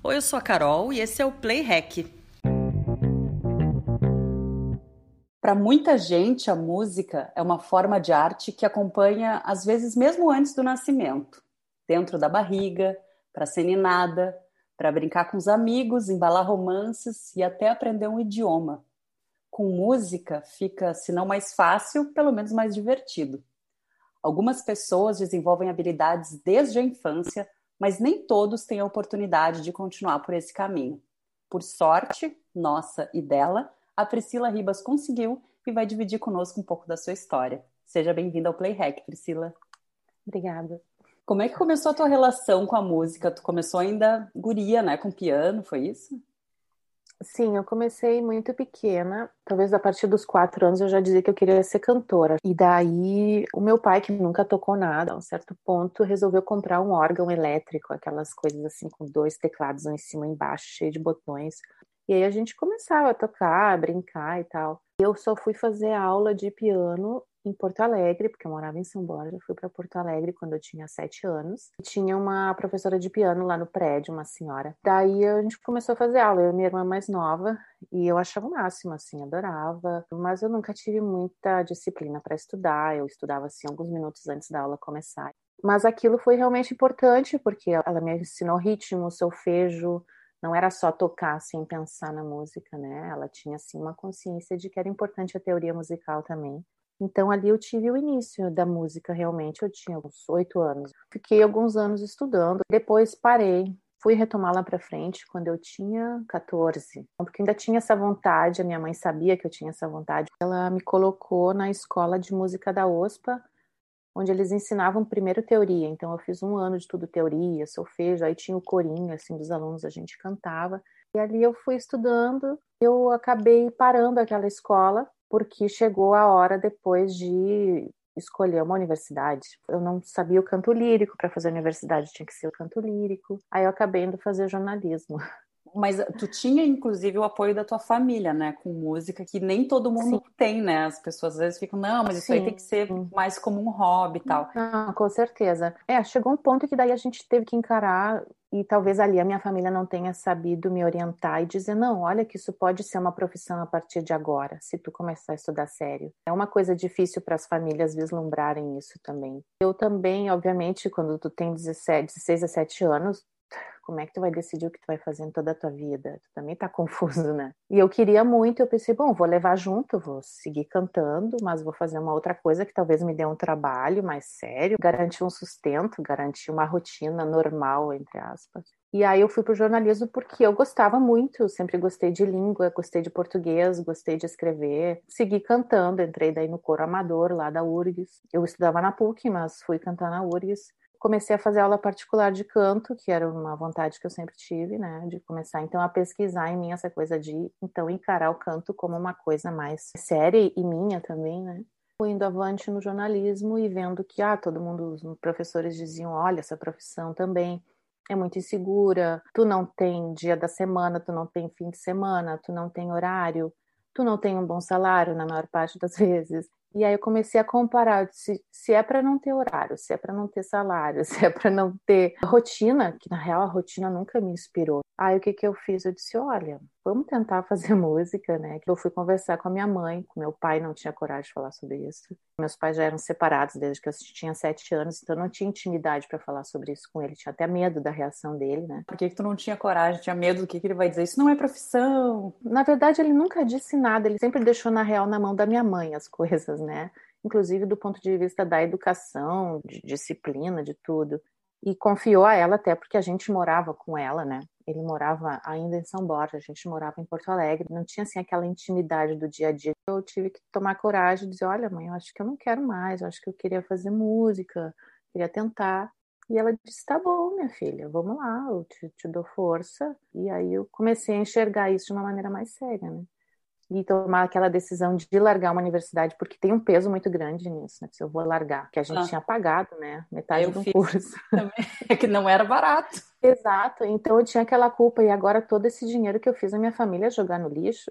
Oi, eu sou a Carol e esse é o Play Hack. Para muita gente, a música é uma forma de arte que acompanha, às vezes, mesmo antes do nascimento, dentro da barriga, para ser ninada, para brincar com os amigos, embalar romances e até aprender um idioma. Com música fica, se não mais fácil, pelo menos mais divertido. Algumas pessoas desenvolvem habilidades desde a infância mas nem todos têm a oportunidade de continuar por esse caminho. Por sorte, nossa e dela, a Priscila Ribas conseguiu e vai dividir conosco um pouco da sua história. Seja bem-vinda ao Playhack, Priscila. Obrigada. Como é que começou a tua relação com a música? Tu começou ainda guria, né, com piano, foi isso? Sim, eu comecei muito pequena, talvez a partir dos quatro anos eu já dizia que eu queria ser cantora. E daí o meu pai, que nunca tocou nada, a um certo ponto resolveu comprar um órgão elétrico, aquelas coisas assim com dois teclados um em cima e embaixo, cheio de botões. E aí a gente começava a tocar, a brincar e tal. Eu só fui fazer aula de piano em Porto Alegre, porque eu morava em São Borja, fui para Porto Alegre quando eu tinha sete anos. Tinha uma professora de piano lá no prédio, uma senhora. Daí a gente começou a fazer aula, eu e minha irmã mais nova, e eu achava o máximo, assim, adorava. Mas eu nunca tive muita disciplina para estudar, eu estudava assim alguns minutos antes da aula começar. Mas aquilo foi realmente importante, porque ela me ensinou ritmo, solfejo, não era só tocar sem pensar na música, né? Ela tinha assim uma consciência de que era importante a teoria musical também. Então ali eu tive o início da música realmente. Eu tinha uns oito anos. Fiquei alguns anos estudando. Depois parei. Fui retomar lá para frente quando eu tinha 14, porque ainda tinha essa vontade. A minha mãe sabia que eu tinha essa vontade. Ela me colocou na escola de música da OSPA, onde eles ensinavam primeiro teoria. Então eu fiz um ano de tudo teoria, solfejo. Aí tinha o corinho assim dos alunos, a gente cantava. E ali eu fui estudando. Eu acabei parando aquela escola porque chegou a hora depois de escolher uma universidade. Eu não sabia o canto lírico, para fazer universidade tinha que ser o canto lírico. Aí eu acabei indo fazer jornalismo. Mas tu tinha, inclusive, o apoio da tua família, né? Com música, que nem todo mundo Sim. tem, né? As pessoas às vezes ficam, não, mas isso Sim. aí tem que ser mais como um hobby e tal. Não, com certeza. É, chegou um ponto que daí a gente teve que encarar, e talvez ali a minha família não tenha sabido me orientar e dizer, não, olha que isso pode ser uma profissão a partir de agora, se tu começar a estudar sério. É uma coisa difícil para as famílias vislumbrarem isso também. Eu também, obviamente, quando tu tem 17, 16, 17 anos, como é que tu vai decidir o que tu vai fazer em toda a tua vida? Tu também tá confuso, né? E eu queria muito, eu pensei, bom, vou levar junto, vou seguir cantando, mas vou fazer uma outra coisa que talvez me dê um trabalho mais sério, garantir um sustento, garantir uma rotina normal, entre aspas. E aí eu fui pro jornalismo porque eu gostava muito, eu sempre gostei de língua, gostei de português, gostei de escrever. Segui cantando, entrei daí no coro amador lá da URGS. Eu estudava na PUC, mas fui cantar na URGS comecei a fazer aula particular de canto, que era uma vontade que eu sempre tive, né, de começar então a pesquisar em mim essa coisa de então encarar o canto como uma coisa mais séria e minha também, né? Fui indo avante no jornalismo e vendo que ah, todo mundo, os professores diziam, olha, essa profissão também é muito insegura, tu não tem dia da semana, tu não tem fim de semana, tu não tem horário, tu não tem um bom salário na maior parte das vezes. E aí eu comecei a comparar se, se é para não ter horário, se é para não ter salário, se é para não ter rotina, que na real a rotina nunca me inspirou. Aí o que que eu fiz? Eu disse, olha, vamos tentar fazer música, né? Eu fui conversar com a minha mãe, com meu pai não tinha coragem de falar sobre isso. Meus pais já eram separados desde que eu tinha sete anos, então não tinha intimidade para falar sobre isso com ele. Tinha até medo da reação dele, né? Por que, que tu não tinha coragem? Tinha medo do que, que ele vai dizer? Isso não é profissão. Na verdade, ele nunca disse nada. Ele sempre deixou na real na mão da minha mãe as coisas, né? Inclusive do ponto de vista da educação, de disciplina, de tudo e confiou a ela até porque a gente morava com ela, né? Ele morava ainda em São Borja, a gente morava em Porto Alegre, não tinha assim aquela intimidade do dia a dia. Eu tive que tomar coragem e dizer, olha, mãe, eu acho que eu não quero mais, eu acho que eu queria fazer música, queria tentar. E ela disse, tá bom, minha filha, vamos lá, eu te, te dou força. E aí eu comecei a enxergar isso de uma maneira mais séria, né? E tomar aquela decisão de largar uma universidade, porque tem um peso muito grande nisso, né? Se eu vou largar, que a gente ah. tinha pagado, né? Metade eu do curso. É que não era barato. Exato, então eu tinha aquela culpa, e agora todo esse dinheiro que eu fiz a minha família jogar no lixo.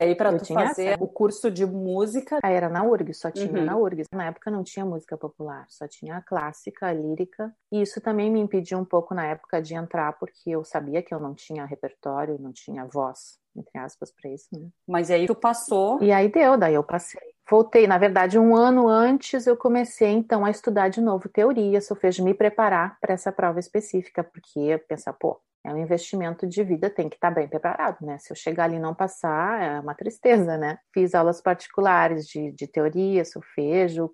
E aí, para tu fazer essa. o curso de música. Ah, era na URGS, só tinha uhum. na URGS. Na época não tinha música popular, só tinha a clássica, a lírica. E isso também me impediu um pouco na época de entrar, porque eu sabia que eu não tinha repertório, não tinha voz, entre aspas, para isso, né? Mas aí tu passou. E aí deu, daí eu passei. Voltei, na verdade, um ano antes eu comecei então a estudar de novo teoria, fez me preparar para essa prova específica, porque eu pensar, pô, é um investimento de vida, tem que estar tá bem preparado, né? Se eu chegar ali e não passar, é uma tristeza, né? Fiz aulas particulares de, de teoria, solfejo,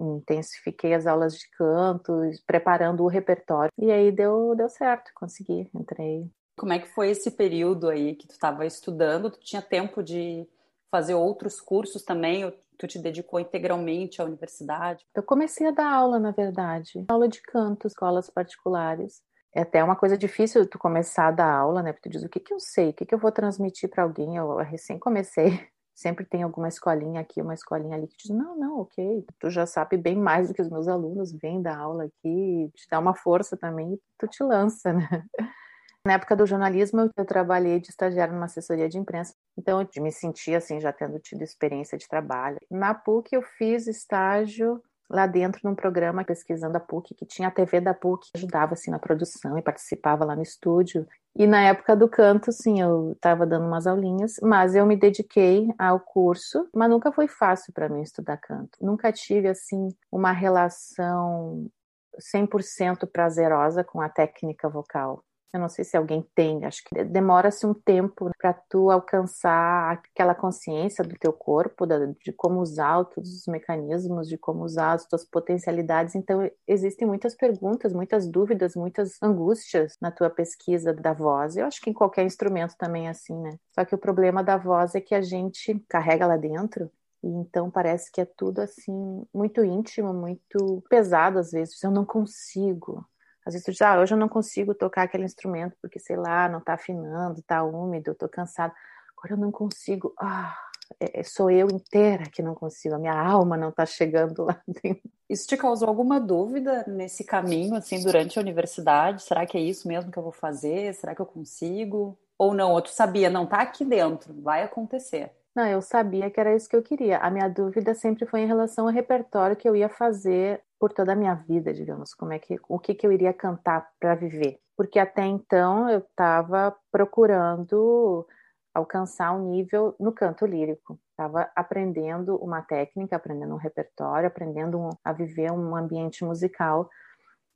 intensifiquei as aulas de canto, preparando o repertório. E aí deu, deu certo, consegui, entrei. Como é que foi esse período aí que tu estava estudando? Tu tinha tempo de fazer outros cursos também? tu te dedicou integralmente à universidade? Eu comecei a dar aula, na verdade. Aula de canto, escolas particulares é até uma coisa difícil tu começar a dar aula, né? Porque tu diz o que, que eu sei, o que, que eu vou transmitir para alguém. Eu recém comecei, sempre tem alguma escolinha aqui, uma escolinha ali que diz: não, não, ok, tu já sabe bem mais do que os meus alunos, vem dar aula aqui, te dá uma força também, tu te lança, né? Na época do jornalismo, eu trabalhei de estagiário numa assessoria de imprensa, então eu me sentia assim, já tendo tido experiência de trabalho. Na PUC, eu fiz estágio lá dentro num programa pesquisando a PUC, que tinha a TV da PUC, ajudava assim na produção e participava lá no estúdio. E na época do canto, sim, eu estava dando umas aulinhas, mas eu me dediquei ao curso, mas nunca foi fácil para mim estudar canto. Nunca tive assim uma relação 100% prazerosa com a técnica vocal. Eu não sei se alguém tem, acho que demora-se um tempo para tu alcançar aquela consciência do teu corpo, de como usar todos os mecanismos, de como usar as tuas potencialidades. Então, existem muitas perguntas, muitas dúvidas, muitas angústias na tua pesquisa da voz. Eu acho que em qualquer instrumento também é assim, né? Só que o problema da voz é que a gente carrega lá dentro e então parece que é tudo assim muito íntimo, muito pesado às vezes. Eu não consigo. Às vezes tu diz, ah, hoje eu não consigo tocar aquele instrumento porque, sei lá, não tá afinando, tá úmido, eu tô cansado. Agora eu não consigo. Ah, é, é, sou eu inteira que não consigo, a minha alma não tá chegando lá dentro. Isso te causou alguma dúvida nesse caminho, assim, durante a universidade? Será que é isso mesmo que eu vou fazer? Será que eu consigo? Ou não? Ou tu sabia, não tá aqui dentro, vai acontecer. Não, eu sabia que era isso que eu queria. A minha dúvida sempre foi em relação ao repertório que eu ia fazer por toda a minha vida, digamos, como é que o que, que eu iria cantar para viver. Porque até então eu estava procurando alcançar um nível no canto lírico. Estava aprendendo uma técnica, aprendendo um repertório, aprendendo a viver um ambiente musical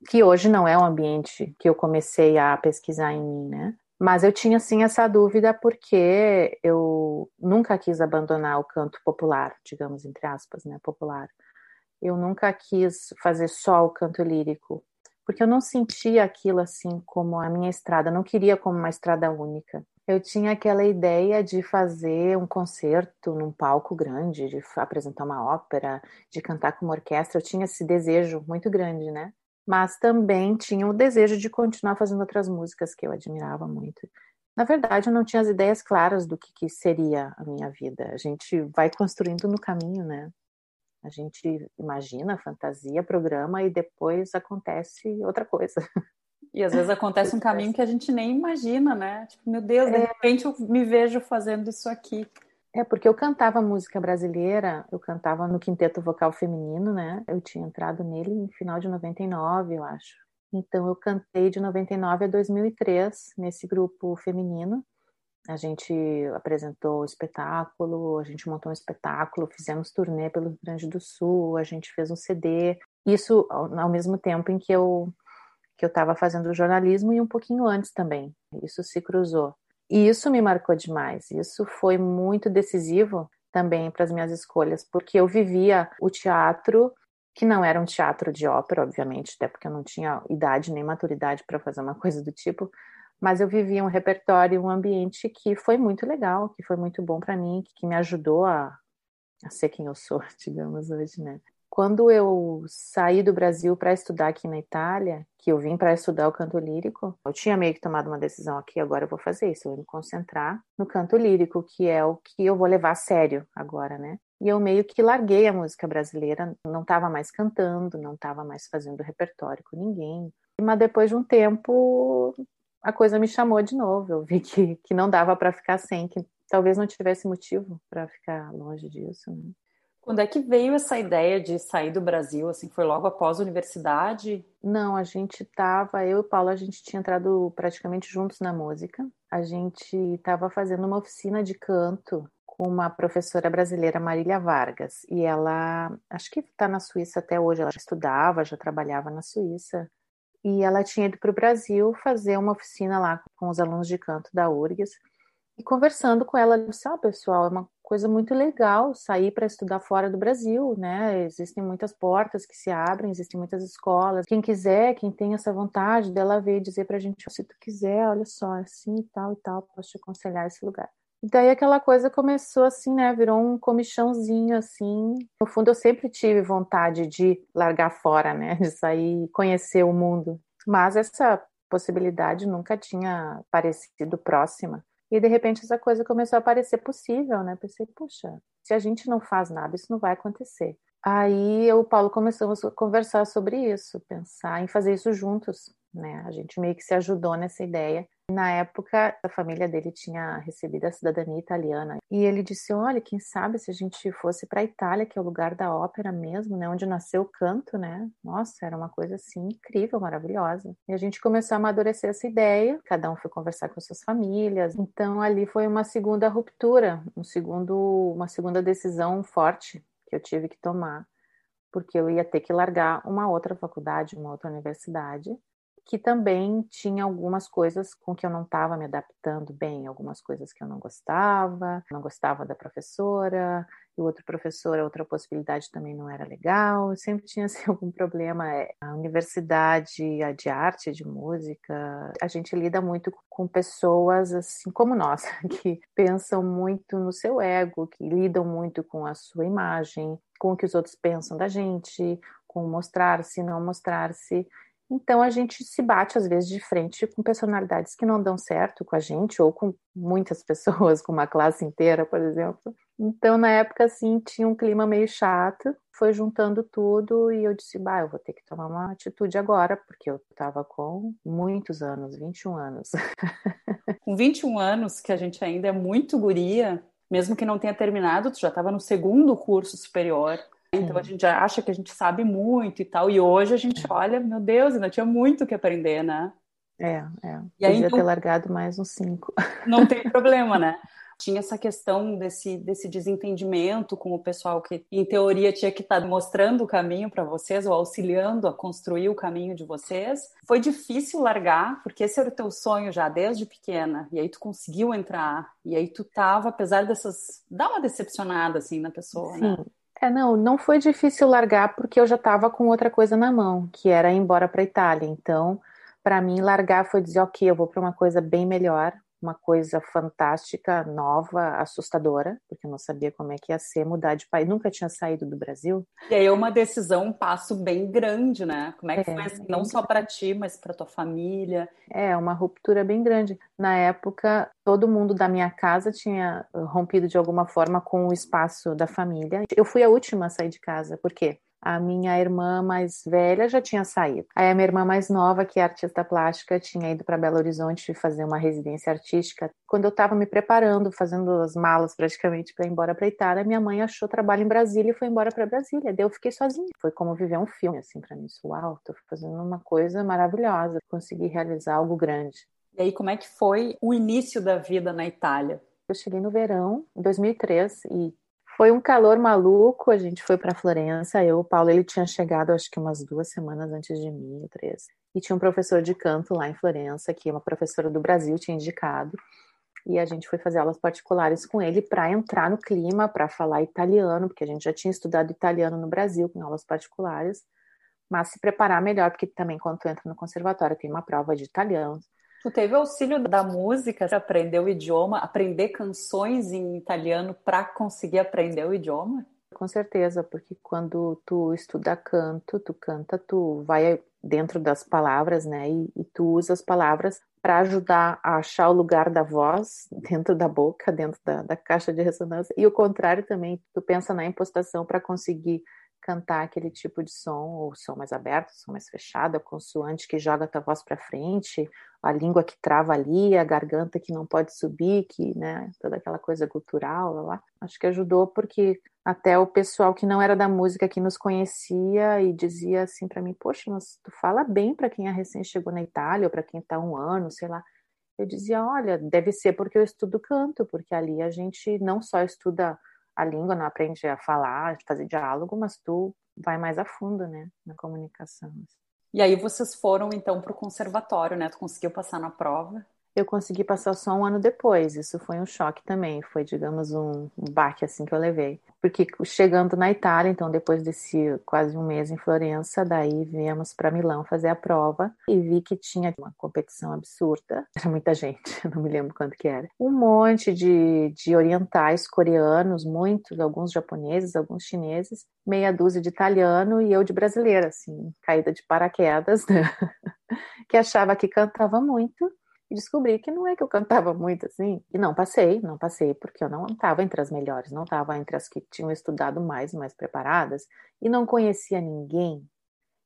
que hoje não é um ambiente que eu comecei a pesquisar em mim, né? Mas eu tinha sim essa dúvida porque eu nunca quis abandonar o canto popular, digamos entre aspas, né, popular eu nunca quis fazer só o canto lírico, porque eu não sentia aquilo assim como a minha estrada, não queria como uma estrada única. Eu tinha aquela ideia de fazer um concerto num palco grande, de apresentar uma ópera, de cantar com uma orquestra. Eu tinha esse desejo muito grande, né? Mas também tinha o desejo de continuar fazendo outras músicas que eu admirava muito. Na verdade, eu não tinha as ideias claras do que, que seria a minha vida. A gente vai construindo no caminho, né? A gente imagina, fantasia, programa e depois acontece outra coisa. E às vezes acontece um caminho que a gente nem imagina, né? Tipo, meu Deus, de é... repente eu me vejo fazendo isso aqui. É porque eu cantava música brasileira, eu cantava no quinteto vocal feminino, né? Eu tinha entrado nele em final de 99, eu acho. Então eu cantei de 99 a 2003 nesse grupo feminino a gente apresentou o espetáculo, a gente montou um espetáculo, fizemos turnê pelo Rio Grande do Sul, a gente fez um CD. Isso ao, ao mesmo tempo em que eu que eu estava fazendo jornalismo e um pouquinho antes também. Isso se cruzou. E isso me marcou demais. Isso foi muito decisivo também para as minhas escolhas, porque eu vivia o teatro que não era um teatro de ópera, obviamente, até porque eu não tinha idade nem maturidade para fazer uma coisa do tipo, mas eu vivia um repertório, um ambiente que foi muito legal, que foi muito bom para mim, que me ajudou a, a ser quem eu sou, digamos hoje, né? Quando eu saí do Brasil para estudar aqui na Itália, que eu vim para estudar o canto lírico, eu tinha meio que tomado uma decisão aqui, agora eu vou fazer isso, eu vou me concentrar no canto lírico, que é o que eu vou levar a sério agora, né? E eu meio que larguei a música brasileira, não estava mais cantando, não estava mais fazendo repertório com ninguém. Mas depois de um tempo, a coisa me chamou de novo. Eu vi que, que não dava para ficar sem, que talvez não tivesse motivo para ficar longe disso. Né? Quando é que veio essa ideia de sair do Brasil? Assim, foi logo após a universidade? Não, a gente estava, eu e o Paulo, a gente tinha entrado praticamente juntos na música. A gente estava fazendo uma oficina de canto com uma professora brasileira, Marília Vargas, e ela, acho que está na Suíça até hoje, ela já estudava, já trabalhava na Suíça, e ela tinha ido para o Brasil fazer uma oficina lá com os alunos de canto da URGS, e conversando com ela, ela disse, ah, pessoal, é uma coisa muito legal sair para estudar fora do Brasil, né? Existem muitas portas que se abrem, existem muitas escolas. Quem quiser, quem tem essa vontade dela ver dizer para a gente, se tu quiser, olha só, assim e tal e tal, posso te aconselhar esse lugar. E daí aquela coisa começou assim, né? Virou um comichãozinho assim. No fundo, eu sempre tive vontade de largar fora, né? De sair, conhecer o mundo. Mas essa possibilidade nunca tinha parecido próxima. E de repente essa coisa começou a parecer possível, né? Pensei, puxa, se a gente não faz nada, isso não vai acontecer. Aí eu e o Paulo começamos a conversar sobre isso, pensar em fazer isso juntos, né? A gente meio que se ajudou nessa ideia na época, a família dele tinha recebido a cidadania italiana. E ele disse: Olha, quem sabe se a gente fosse para a Itália, que é o lugar da ópera mesmo, né? Onde nasceu o canto, né? Nossa, era uma coisa assim incrível, maravilhosa. E a gente começou a amadurecer essa ideia. Cada um foi conversar com suas famílias. Então ali foi uma segunda ruptura, um segundo, uma segunda decisão forte que eu tive que tomar, porque eu ia ter que largar uma outra faculdade, uma outra universidade que também tinha algumas coisas com que eu não estava me adaptando bem, algumas coisas que eu não gostava, não gostava da professora, e o outro professor, a outra possibilidade também não era legal, sempre tinha assim, algum problema. É, a universidade a de arte, de música, a gente lida muito com pessoas assim como nós, que pensam muito no seu ego, que lidam muito com a sua imagem, com o que os outros pensam da gente, com mostrar-se, não mostrar-se. Então a gente se bate às vezes de frente com personalidades que não dão certo com a gente ou com muitas pessoas, com uma classe inteira, por exemplo. Então na época assim tinha um clima meio chato, foi juntando tudo e eu disse, bah, eu vou ter que tomar uma atitude agora, porque eu estava com muitos anos, 21 anos. com 21 anos, que a gente ainda é muito guria, mesmo que não tenha terminado, tu já estava no segundo curso superior. Então a gente já acha que a gente sabe muito e tal. E hoje a gente olha, meu Deus, ainda tinha muito que aprender, né? É, é. E aí, Podia então, ter largado mais uns cinco. Não tem problema, né? Tinha essa questão desse, desse desentendimento com o pessoal que, em teoria, tinha que estar tá mostrando o caminho para vocês ou auxiliando a construir o caminho de vocês. Foi difícil largar, porque esse era o teu sonho já desde pequena, e aí tu conseguiu entrar, e aí tu tava, apesar dessas. dá uma decepcionada assim na pessoa, Sim. né? É, não, não foi difícil largar porque eu já estava com outra coisa na mão, que era ir embora para a Itália. Então, para mim, largar foi dizer, ok, eu vou para uma coisa bem melhor, uma coisa fantástica, nova, assustadora, porque eu não sabia como é que ia ser mudar de país, nunca tinha saído do Brasil. E aí é uma decisão, um passo bem grande, né? Como é que é, foi assim, não só para ti, mas para tua família? É, uma ruptura bem grande. Na época, todo mundo da minha casa tinha rompido de alguma forma com o espaço da família. Eu fui a última a sair de casa, por quê? A minha irmã mais velha já tinha saído. Aí a minha irmã mais nova, que é artista plástica, tinha ido para Belo Horizonte fazer uma residência artística. Quando eu estava me preparando, fazendo as malas praticamente para ir embora para Itália, minha mãe achou trabalho em Brasília e foi embora para Brasília. Daí eu fiquei sozinha. Foi como viver um filme assim para mim. Uau, tô fazendo uma coisa maravilhosa, consegui realizar algo grande. E aí como é que foi o início da vida na Itália? Eu cheguei no verão, em 2003, e foi um calor maluco, a gente foi para Florença, eu, o Paulo, ele tinha chegado acho que umas duas semanas antes de mim, três. E tinha um professor de canto lá em Florença, que uma professora do Brasil tinha indicado. E a gente foi fazer aulas particulares com ele para entrar no clima, para falar italiano, porque a gente já tinha estudado italiano no Brasil com aulas particulares, mas se preparar melhor, porque também quando tu entra no conservatório tem uma prova de italiano, Tu teve auxílio da música para aprender o idioma, aprender canções em italiano para conseguir aprender o idioma? Com certeza, porque quando tu estuda canto, tu canta, tu vai dentro das palavras, né? E, e tu usa as palavras para ajudar a achar o lugar da voz dentro da boca, dentro da, da caixa de ressonância. E o contrário também, tu pensa na impostação para conseguir cantar aquele tipo de som, ou som mais aberto, som mais fechado, a consoante que joga a tua voz para frente, a língua que trava ali, a garganta que não pode subir, que, né, toda aquela coisa cultural lá, lá. Acho que ajudou porque até o pessoal que não era da música que nos conhecia e dizia assim para mim, poxa, mas tu fala bem para quem é recém chegou na Itália ou para quem está um ano, sei lá. Eu dizia, olha, deve ser porque eu estudo canto, porque ali a gente não só estuda a língua, não aprende a falar, a fazer diálogo, mas tu vai mais a fundo, né, na comunicação. E aí vocês foram então para o conservatório, né? Tu conseguiu passar na prova? Eu consegui passar só um ano depois. Isso foi um choque também, foi, digamos, um, baque assim que eu levei. Porque chegando na Itália, então depois desse quase um mês em Florença, daí viemos para Milão fazer a prova e vi que tinha uma competição absurda. Era muita gente, não me lembro quanto que era. Um monte de, de orientais coreanos, muitos, alguns japoneses, alguns chineses, meia dúzia de italiano e eu de brasileira, assim, caída de paraquedas, né? que achava que cantava muito e descobri que não é que eu cantava muito assim. E não passei, não passei, porque eu não estava entre as melhores, não estava entre as que tinham estudado mais, mais preparadas, e não conhecia ninguém.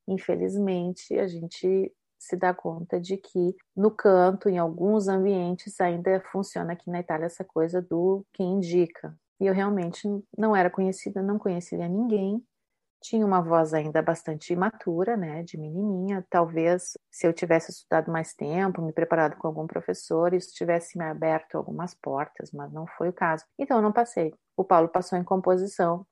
Infelizmente, a gente se dá conta de que no canto, em alguns ambientes, ainda funciona aqui na Itália essa coisa do quem indica. E eu realmente não era conhecida, não conhecia ninguém, tinha uma voz ainda bastante imatura, né, de menininha. Talvez se eu tivesse estudado mais tempo, me preparado com algum professor, isso tivesse me aberto algumas portas, mas não foi o caso. Então eu não passei. O Paulo passou em composição.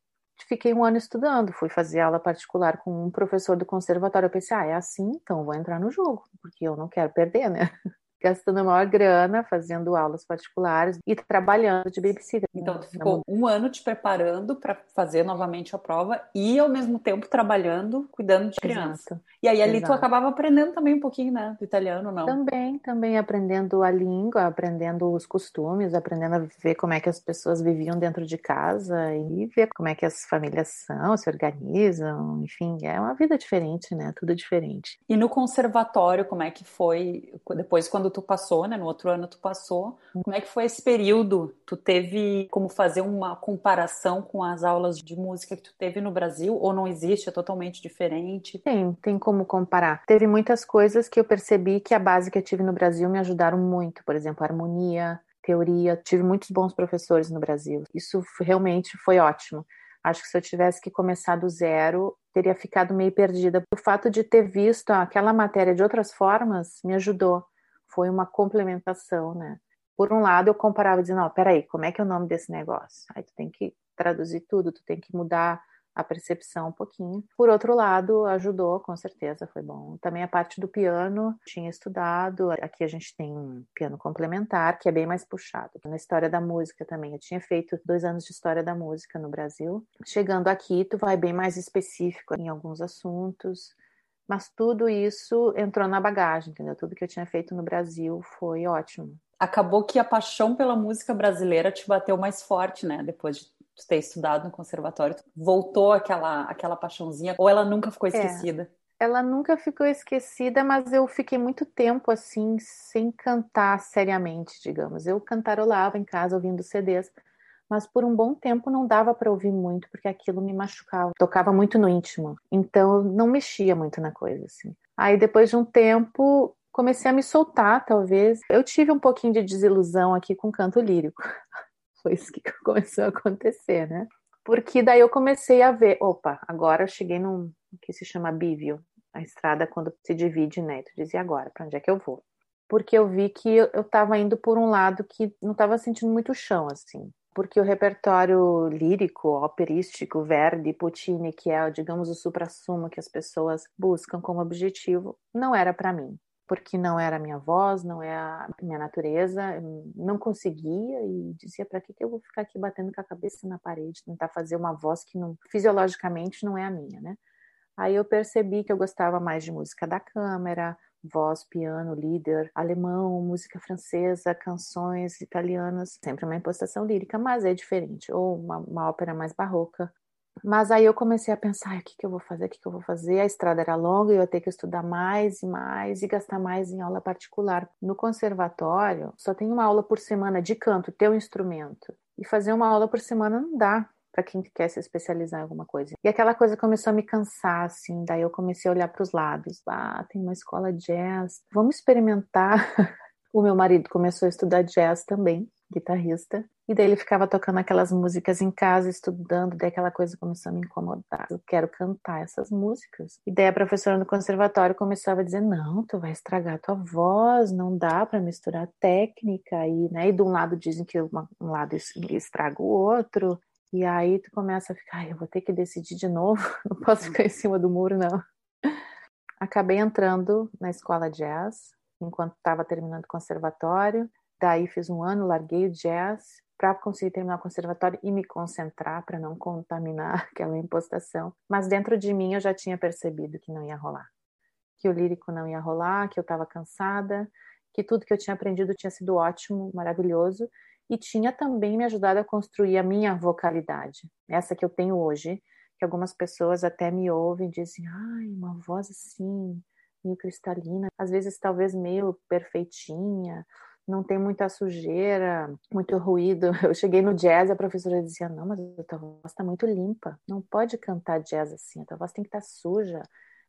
Fiquei um ano estudando, fui fazer aula particular com um professor do conservatório. Eu pensei, ah, é assim, então vou entrar no jogo, porque eu não quero perder, né? gastando a maior grana, fazendo aulas particulares e trabalhando de babysitter. Então, tu ficou um ano te preparando para fazer novamente a prova e, ao mesmo tempo, trabalhando, cuidando de criança. Exato. E aí, ali, Exato. tu acabava aprendendo também um pouquinho, né, do italiano, não? Também, também aprendendo a língua, aprendendo os costumes, aprendendo a ver como é que as pessoas viviam dentro de casa e ver como é que as famílias são, se organizam, enfim, é uma vida diferente, né, tudo diferente. E no conservatório, como é que foi, depois quando tu passou, né? No outro ano tu passou. Como é que foi esse período? Tu teve como fazer uma comparação com as aulas de música que tu teve no Brasil? Ou não existe? É totalmente diferente? Tem, tem como comparar. Teve muitas coisas que eu percebi que a base que eu tive no Brasil me ajudaram muito. Por exemplo, harmonia, teoria. Tive muitos bons professores no Brasil. Isso realmente foi ótimo. Acho que se eu tivesse que começar do zero, teria ficado meio perdida. O fato de ter visto aquela matéria de outras formas me ajudou foi uma complementação, né? Por um lado, eu comparava dizendo, não, peraí, como é que é o nome desse negócio? Aí tu tem que traduzir tudo, tu tem que mudar a percepção um pouquinho. Por outro lado, ajudou, com certeza, foi bom. Também a parte do piano, tinha estudado. Aqui a gente tem um piano complementar, que é bem mais puxado. Na história da música também, eu tinha feito dois anos de história da música no Brasil. Chegando aqui, tu vai bem mais específico em alguns assuntos. Mas tudo isso entrou na bagagem, entendeu? Tudo que eu tinha feito no Brasil foi ótimo. Acabou que a paixão pela música brasileira te bateu mais forte, né? Depois de ter estudado no conservatório, voltou aquela aquela paixãozinha ou ela nunca ficou é. esquecida? É, ela nunca ficou esquecida, mas eu fiquei muito tempo assim sem cantar seriamente, digamos. Eu cantarolava em casa ouvindo CDs, mas por um bom tempo não dava para ouvir muito, porque aquilo me machucava, tocava muito no íntimo. Então eu não mexia muito na coisa, assim. Aí depois de um tempo comecei a me soltar, talvez. Eu tive um pouquinho de desilusão aqui com canto lírico. Foi isso que começou a acontecer, né? Porque daí eu comecei a ver, opa, agora eu cheguei num que se chama bívio, a estrada quando se divide, né? Tu dizia agora, para onde é que eu vou? Porque eu vi que eu estava indo por um lado que não estava sentindo muito chão, assim porque o repertório lírico, operístico, Verdi, Puccini, que é, digamos, o supra-sumo que as pessoas buscam como objetivo, não era para mim. Porque não era a minha voz, não é a minha natureza, não conseguia e dizia: para que, que eu vou ficar aqui batendo com a cabeça na parede, tentar fazer uma voz que não, fisiologicamente não é a minha, né? Aí eu percebi que eu gostava mais de música da câmara, voz, piano, líder, alemão, música francesa, canções italianas, sempre uma impostação lírica, mas é diferente, ou uma, uma ópera mais barroca. Mas aí eu comecei a pensar, o que, que eu vou fazer, o que, que eu vou fazer? A estrada era longa eu ia ter que estudar mais e mais e gastar mais em aula particular. No conservatório, só tem uma aula por semana de canto, teu instrumento. E fazer uma aula por semana não dá para quem quer se especializar em alguma coisa. E aquela coisa começou a me cansar, assim, daí eu comecei a olhar para os lados. Ah, tem uma escola jazz, vamos experimentar. o meu marido começou a estudar jazz também, guitarrista, e daí ele ficava tocando aquelas músicas em casa, estudando, daí aquela coisa começou a me incomodar. Eu quero cantar essas músicas. E daí a professora no conservatório começava a dizer: "Não, tu vai estragar tua voz, não dá para misturar técnica e, né? E de um lado dizem que uma, um lado estraga o outro. E aí tu começa a ficar, eu vou ter que decidir de novo, não posso ficar em cima do muro não. Acabei entrando na escola jazz enquanto estava terminando o conservatório. Daí fiz um ano, larguei o jazz para conseguir terminar o conservatório e me concentrar para não contaminar aquela impostação. Mas dentro de mim eu já tinha percebido que não ia rolar, que o lírico não ia rolar, que eu estava cansada, que tudo que eu tinha aprendido tinha sido ótimo, maravilhoso e tinha também me ajudado a construir a minha vocalidade, essa que eu tenho hoje, que algumas pessoas até me ouvem e dizem, ai, uma voz assim, meio cristalina, às vezes talvez meio perfeitinha, não tem muita sujeira, muito ruído. Eu cheguei no jazz a professora dizia: Não, mas a tua voz está muito limpa, não pode cantar jazz assim, a tua voz tem que estar tá suja,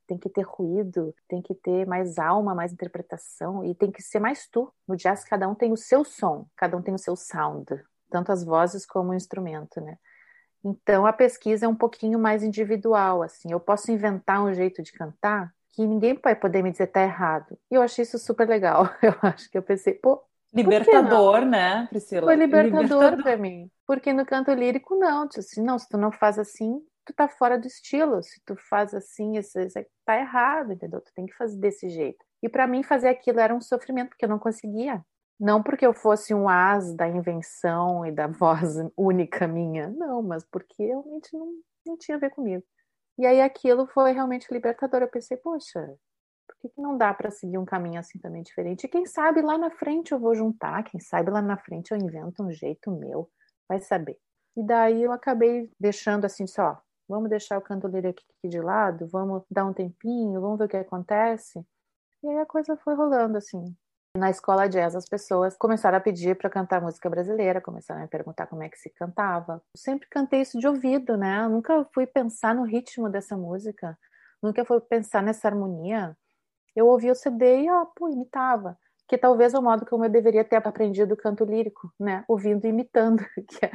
tem que ter ruído, tem que ter mais alma, mais interpretação e tem que ser mais tu. No jazz, cada um tem o seu som, cada um tem o seu sound, tanto as vozes como o instrumento, né? Então a pesquisa é um pouquinho mais individual, assim. Eu posso inventar um jeito de cantar que ninguém vai poder me dizer tá errado. E eu achei isso super legal. Eu acho que eu pensei, pô. Libertador, né, Priscila? Foi libertador, libertador. para mim. Porque no canto lírico, não. Assim, não, se tu não faz assim, tu tá fora do estilo. Se tu faz assim, isso, isso tá errado, entendeu? Tu tem que fazer desse jeito. E para mim, fazer aquilo era um sofrimento, porque eu não conseguia. Não porque eu fosse um as da invenção e da voz única minha, não, mas porque realmente não, não tinha a ver comigo. E aí aquilo foi realmente libertador. Eu pensei, poxa, por que, que não dá para seguir um caminho assim também diferente? E quem sabe lá na frente eu vou juntar, quem sabe lá na frente eu invento um jeito meu, vai saber. E daí eu acabei deixando assim só, vamos deixar o canto lírico aqui de lado, vamos dar um tempinho, vamos ver o que acontece. E aí a coisa foi rolando assim. Na escola jazz, as pessoas começaram a pedir para cantar música brasileira, começaram a perguntar como é que se cantava. Eu sempre cantei isso de ouvido, né? Eu nunca fui pensar no ritmo dessa música, nunca fui pensar nessa harmonia. Eu ouvia o CD e, ó, pô, imitava. Que talvez é o modo como eu deveria ter aprendido canto lírico, né? Ouvindo e imitando, que é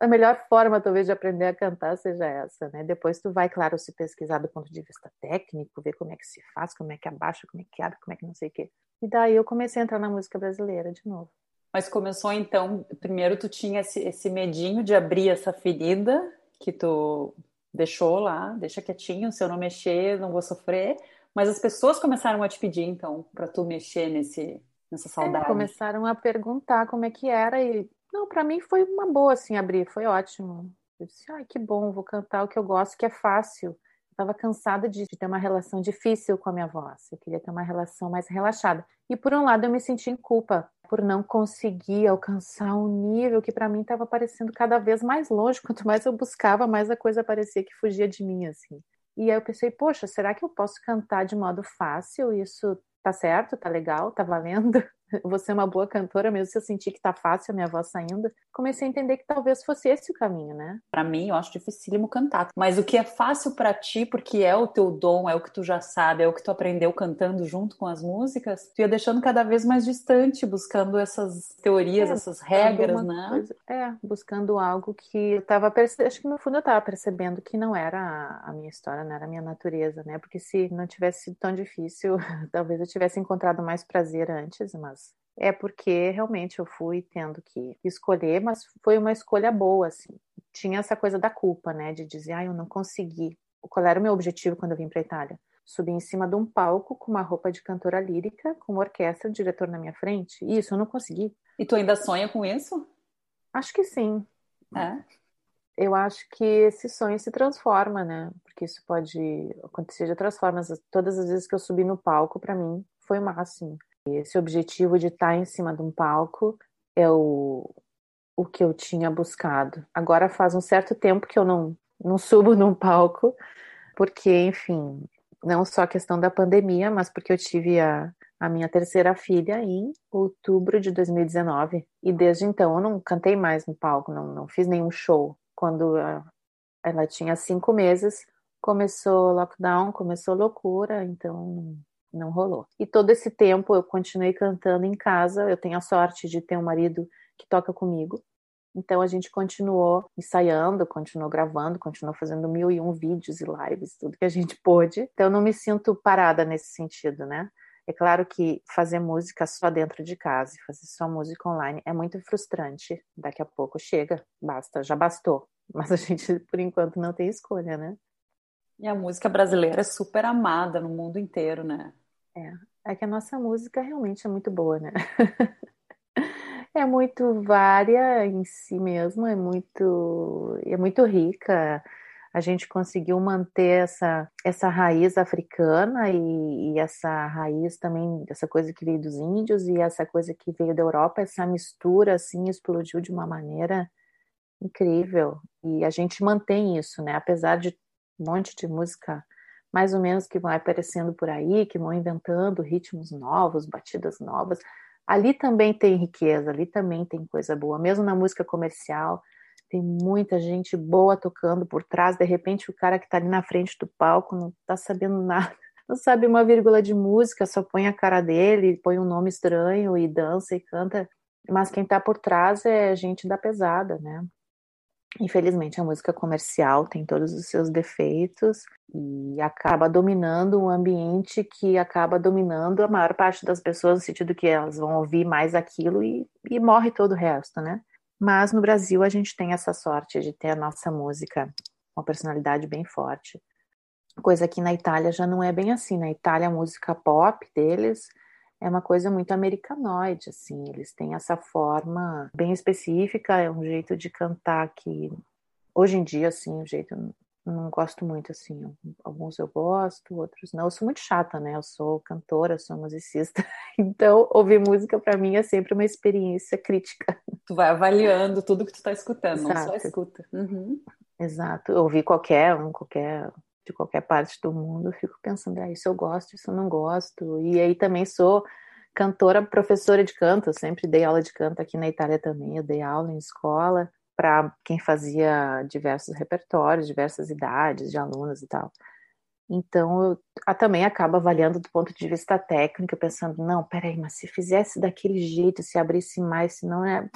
a melhor forma, talvez, de aprender a cantar seja essa, né? Depois tu vai, claro, se pesquisar do ponto de vista técnico, ver como é que se faz, como é que abaixa, como é que abre, como é que não sei o quê. E daí eu comecei a entrar na música brasileira de novo. Mas começou então, primeiro tu tinha esse, esse medinho de abrir essa ferida que tu deixou lá, deixa quietinho, se eu não mexer, não vou sofrer. Mas as pessoas começaram a te pedir então para tu mexer nesse nessa é, saudade. É, começaram a perguntar como é que era e não, para mim foi uma boa assim abrir, foi ótimo. Eu disse, ai, que bom, vou cantar o que eu gosto, que é fácil. Estava cansada de, de, ter uma relação difícil com a minha voz. Eu queria ter uma relação mais relaxada. E por um lado eu me senti em culpa por não conseguir alcançar um nível que para mim estava parecendo cada vez mais longe. Quanto mais eu buscava, mais a coisa parecia que fugia de mim assim. E aí eu pensei, poxa, será que eu posso cantar de modo fácil? Isso tá certo, tá legal, tá valendo? Vou ser uma boa cantora, mesmo se eu sentir que tá fácil a minha voz saindo. Comecei a entender que talvez fosse esse o caminho, né? Para mim, eu acho dificílimo cantar. Mas o que é fácil para ti, porque é o teu dom, é o que tu já sabe, é o que tu aprendeu cantando junto com as músicas, tu ia deixando cada vez mais distante, buscando essas teorias, é, essas regras, né? Coisa, é, buscando algo que eu tava percebendo, acho que no fundo eu tava percebendo que não era a, a minha história, não era a minha natureza, né? Porque se não tivesse sido tão difícil, talvez eu tivesse encontrado mais prazer antes, mas é porque realmente eu fui tendo que escolher, mas foi uma escolha boa, assim. Tinha essa coisa da culpa, né, de dizer, ah, eu não consegui. Qual era o meu objetivo quando eu vim para Itália? Subir em cima de um palco com uma roupa de cantora lírica, com uma orquestra, o diretor na minha frente. Isso eu não consegui. E tu ainda sonha com isso? Acho que sim. É. Eu acho que esse sonho se transforma, né? Porque isso pode acontecer de outras formas. Todas as vezes que eu subi no palco, para mim, foi o máximo. Esse objetivo de estar em cima de um palco é o, o que eu tinha buscado. Agora faz um certo tempo que eu não, não subo num palco, porque, enfim, não só a questão da pandemia, mas porque eu tive a, a minha terceira filha em outubro de 2019. E desde então eu não cantei mais no palco, não, não fiz nenhum show. quando ela tinha cinco meses, começou lockdown, começou loucura, então não rolou. E todo esse tempo eu continuei cantando em casa. Eu tenho a sorte de ter um marido que toca comigo. Então a gente continuou ensaiando, continuou gravando, continuou fazendo mil e um vídeos e lives, tudo que a gente pôde. Então eu não me sinto parada nesse sentido, né? É claro que fazer música só dentro de casa fazer só música online é muito frustrante. Daqui a pouco chega, basta, já bastou. Mas a gente, por enquanto, não tem escolha, né? E a música brasileira é super amada no mundo inteiro, né? É, é que a nossa música realmente é muito boa, né? é muito vária em si mesma, é muito, é muito rica. A gente conseguiu manter essa, essa raiz africana e, e, essa raiz também, essa coisa que veio dos índios e essa coisa que veio da Europa, essa mistura assim explodiu de uma maneira incrível. E a gente mantém isso, né? Apesar de um monte de música mais ou menos que vai aparecendo por aí, que vão inventando ritmos novos, batidas novas. Ali também tem riqueza, ali também tem coisa boa. Mesmo na música comercial, tem muita gente boa tocando por trás. De repente, o cara que está ali na frente do palco não está sabendo nada, não sabe uma vírgula de música, só põe a cara dele, põe um nome estranho e dança e canta. Mas quem está por trás é gente da pesada, né? Infelizmente, a música comercial tem todos os seus defeitos e acaba dominando um ambiente que acaba dominando a maior parte das pessoas, no sentido que elas vão ouvir mais aquilo e, e morre todo o resto, né? Mas no Brasil a gente tem essa sorte de ter a nossa música, uma personalidade bem forte. Coisa que na Itália já não é bem assim. Na Itália, a música pop deles é uma coisa muito americanoide, assim, eles têm essa forma bem específica, é um jeito de cantar que hoje em dia, assim, o jeito não gosto muito, assim, alguns eu gosto, outros não, eu sou muito chata, né, eu sou cantora, sou musicista, então ouvir música para mim é sempre uma experiência crítica. Tu vai avaliando tudo que tu tá escutando, Exato. não só escuta. Uhum. Exato, ouvir qualquer um, qualquer de qualquer parte do mundo, eu fico pensando, ah, isso eu gosto, isso eu não gosto. E aí também sou cantora, professora de canto, eu sempre dei aula de canto aqui na Itália também, eu dei aula em escola para quem fazia diversos repertórios, diversas idades de alunos e tal. Então, eu também acabo avaliando do ponto de vista técnico, pensando, não, peraí, mas se fizesse daquele jeito, se abrisse mais, se não é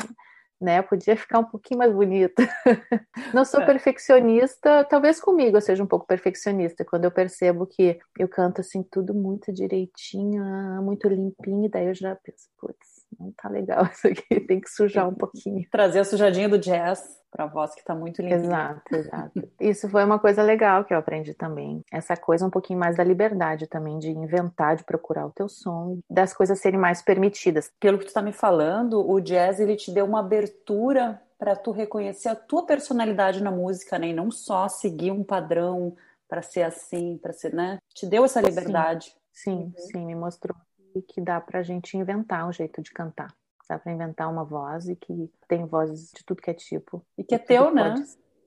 né? Podia ficar um pouquinho mais bonita. Não sou é. perfeccionista, talvez comigo eu seja um pouco perfeccionista, quando eu percebo que eu canto assim tudo muito direitinho, ah, muito limpinho, daí eu já penso, putz, não tá legal isso aqui, tem que sujar um pouquinho. Trazer a sujadinha do jazz para a voz que está muito linda. Exato, exato. Isso foi uma coisa legal que eu aprendi também. Essa coisa um pouquinho mais da liberdade também, de inventar, de procurar o teu som, das coisas serem mais permitidas. Pelo que tu está me falando, o jazz ele te deu uma abertura para tu reconhecer a tua personalidade na música, né? E não só seguir um padrão para ser assim, para ser, né? Te deu essa liberdade. Sim, sim, uhum. sim me mostrou que dá para a gente inventar um jeito de cantar. Dá para inventar uma voz e que tem vozes de tudo que é tipo. E que é teu, né?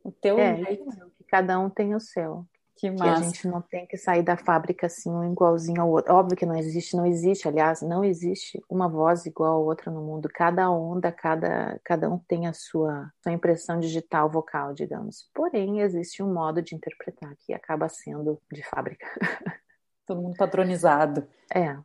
O teu é, jeito. Que cada um tem o seu. Que, que a gente não tem que sair da fábrica assim, um igualzinho ao outro. Óbvio que não existe, não existe, aliás, não existe uma voz igual a outra no mundo. Cada onda, cada, cada um tem a sua, sua impressão digital vocal, digamos. Porém, existe um modo de interpretar que acaba sendo de fábrica. Todo mundo padronizado. É.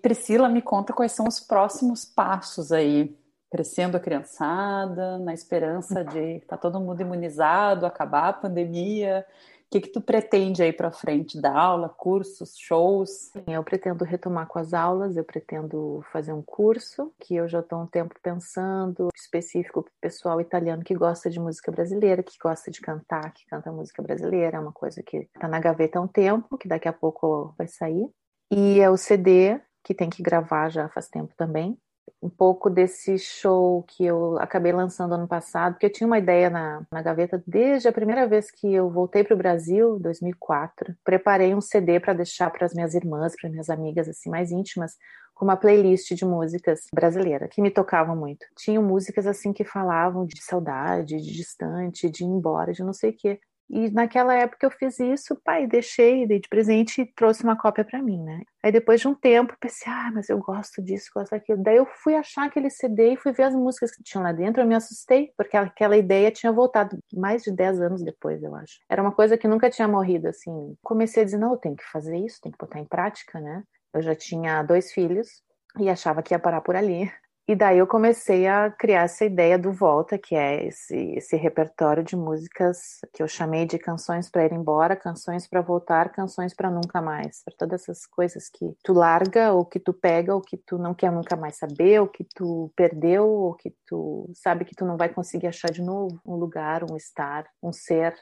Priscila, me conta quais são os próximos passos aí, crescendo a criançada, na esperança de estar tá todo mundo imunizado, acabar a pandemia. O que, que tu pretende aí para frente? Dar aula, cursos, shows? Eu pretendo retomar com as aulas, eu pretendo fazer um curso que eu já estou um tempo pensando, específico para o pessoal italiano que gosta de música brasileira, que gosta de cantar, que canta música brasileira, é uma coisa que está na gaveta há um tempo, que daqui a pouco vai sair. E é o CD que tem que gravar já faz tempo também. Um pouco desse show que eu acabei lançando ano passado, porque eu tinha uma ideia na, na gaveta desde a primeira vez que eu voltei para o Brasil, 2004. Preparei um CD para deixar para as minhas irmãs, para minhas amigas assim mais íntimas, com uma playlist de músicas brasileiras que me tocavam muito. Tinham músicas assim que falavam de saudade, de distante, de ir embora, de não sei o quê. E naquela época eu fiz isso, pai, deixei, dei de presente e trouxe uma cópia para mim, né? Aí depois de um tempo pensei, ah, mas eu gosto disso, gosto daquilo. Daí eu fui achar aquele CD e fui ver as músicas que tinham lá dentro, eu me assustei, porque aquela ideia tinha voltado mais de 10 anos depois, eu acho. Era uma coisa que nunca tinha morrido, assim. Comecei a dizer, não, eu tenho que fazer isso, tenho que botar em prática, né? Eu já tinha dois filhos e achava que ia parar por ali. E daí eu comecei a criar essa ideia do Volta, que é esse, esse repertório de músicas que eu chamei de canções para ir embora, canções para voltar, canções para nunca mais. Para todas essas coisas que tu larga, ou que tu pega, ou que tu não quer nunca mais saber, ou que tu perdeu, ou que tu sabe que tu não vai conseguir achar de novo um lugar, um estar, um ser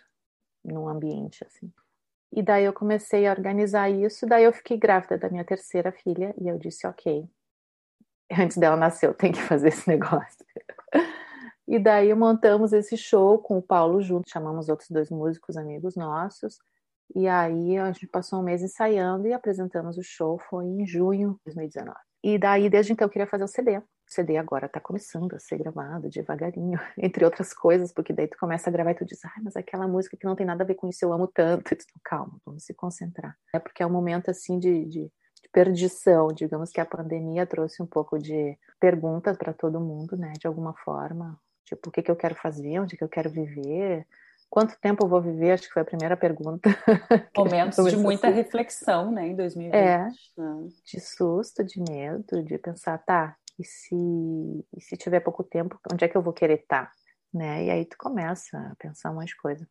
num ambiente assim. E daí eu comecei a organizar isso, daí eu fiquei grávida da minha terceira filha e eu disse, ok, antes dela nascer, eu tenho que fazer esse negócio. E daí montamos esse show com o Paulo junto, chamamos outros dois músicos amigos nossos. E aí a gente passou um mês ensaiando e apresentamos o show, foi em junho de 2019. E daí, desde então, eu queria fazer o CD. O CD agora tá começando a ser gravado devagarinho, entre outras coisas, porque daí tu começa a gravar e tu diz, ai, mas aquela música que não tem nada a ver com isso eu amo tanto. E tu, calma, vamos se concentrar. É porque é um momento assim de, de perdição. Digamos que a pandemia trouxe um pouco de perguntas para todo mundo, né? De alguma forma. Tipo, o que, que eu quero fazer? Onde que eu quero viver? Quanto tempo eu vou viver? Acho que foi a primeira pergunta. Momentos de muita assim. reflexão, né, em 2020. É, né? de susto, de medo, de pensar, tá, e se, e se tiver pouco tempo, onde é que eu vou querer estar? Tá? Né? E aí tu começa a pensar umas coisas.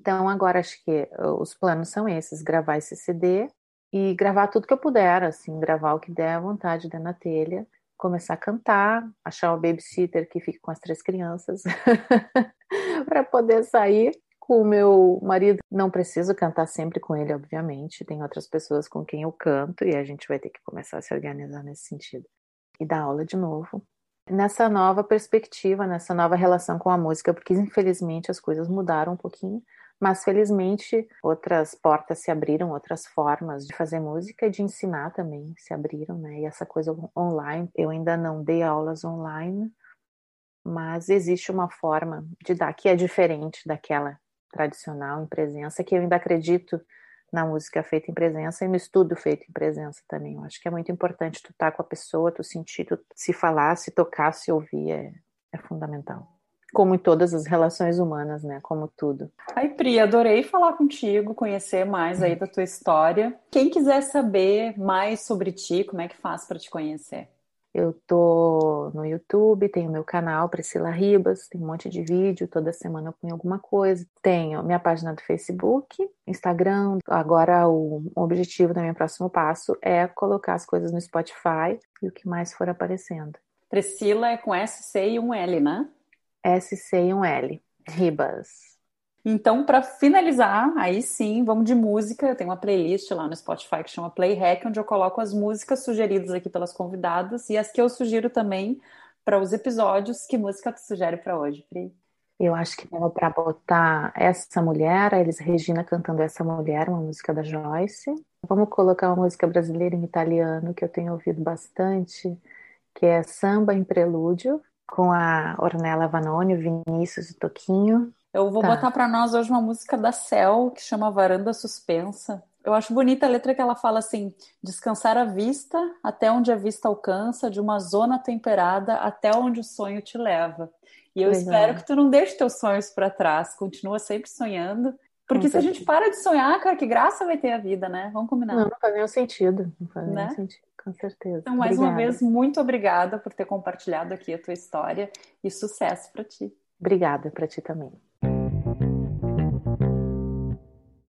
Então, agora acho que os planos são esses: gravar esse CD, e gravar tudo que eu puder, assim, gravar o que der à vontade der na telha, começar a cantar, achar uma babysitter que fique com as três crianças para poder sair com o meu marido. Não preciso cantar sempre com ele, obviamente, tem outras pessoas com quem eu canto e a gente vai ter que começar a se organizar nesse sentido. E dar aula de novo. Nessa nova perspectiva, nessa nova relação com a música, porque infelizmente as coisas mudaram um pouquinho mas felizmente outras portas se abriram, outras formas de fazer música e de ensinar também se abriram, né? E essa coisa online, eu ainda não dei aulas online, mas existe uma forma de dar que é diferente daquela tradicional em presença, que eu ainda acredito na música feita em presença e no estudo feito em presença também. Eu acho que é muito importante tu estar tá com a pessoa, tu sentir, tu se falar, se tocar, se ouvir, é, é fundamental como em todas as relações humanas, né? Como tudo. Ai, Pri, adorei falar contigo, conhecer mais aí da tua história. Quem quiser saber mais sobre ti, como é que faz para te conhecer? Eu tô no YouTube, tenho meu canal Priscila Ribas, tem um monte de vídeo, toda semana eu ponho alguma coisa. Tenho minha página do Facebook, Instagram. Agora o objetivo do meu próximo passo é colocar as coisas no Spotify e o que mais for aparecendo. Priscila é com S, C e um L, né? SC e um L. Ribas. Então, para finalizar, aí sim, vamos de música. Eu tenho uma playlist lá no Spotify que chama Play Hack, onde eu coloco as músicas sugeridas aqui pelas convidadas e as que eu sugiro também para os episódios. Que música tu sugere para hoje, Pri? Eu acho que dava para botar Essa Mulher, a Elis Regina cantando Essa Mulher, uma música da Joyce. Vamos colocar uma música brasileira em italiano que eu tenho ouvido bastante, que é Samba em Prelúdio, com a Ornella Vanoni, Vinícius e Toquinho. Eu vou tá. botar para nós hoje uma música da Cel que chama Varanda Suspensa. Eu acho bonita a letra que ela fala assim: descansar a vista até onde a vista alcança, de uma zona temperada até onde o sonho te leva. E eu Legal. espero que tu não deixe teus sonhos para trás, continua sempre sonhando. Porque se a gente para de sonhar, cara, que graça vai ter a vida, né? Vamos combinar. Não, não faz nenhum sentido. Não faz né? nenhum sentido. Com certeza. Então, mais obrigada. uma vez, muito obrigada por ter compartilhado aqui a tua história e sucesso para ti. Obrigada para ti também.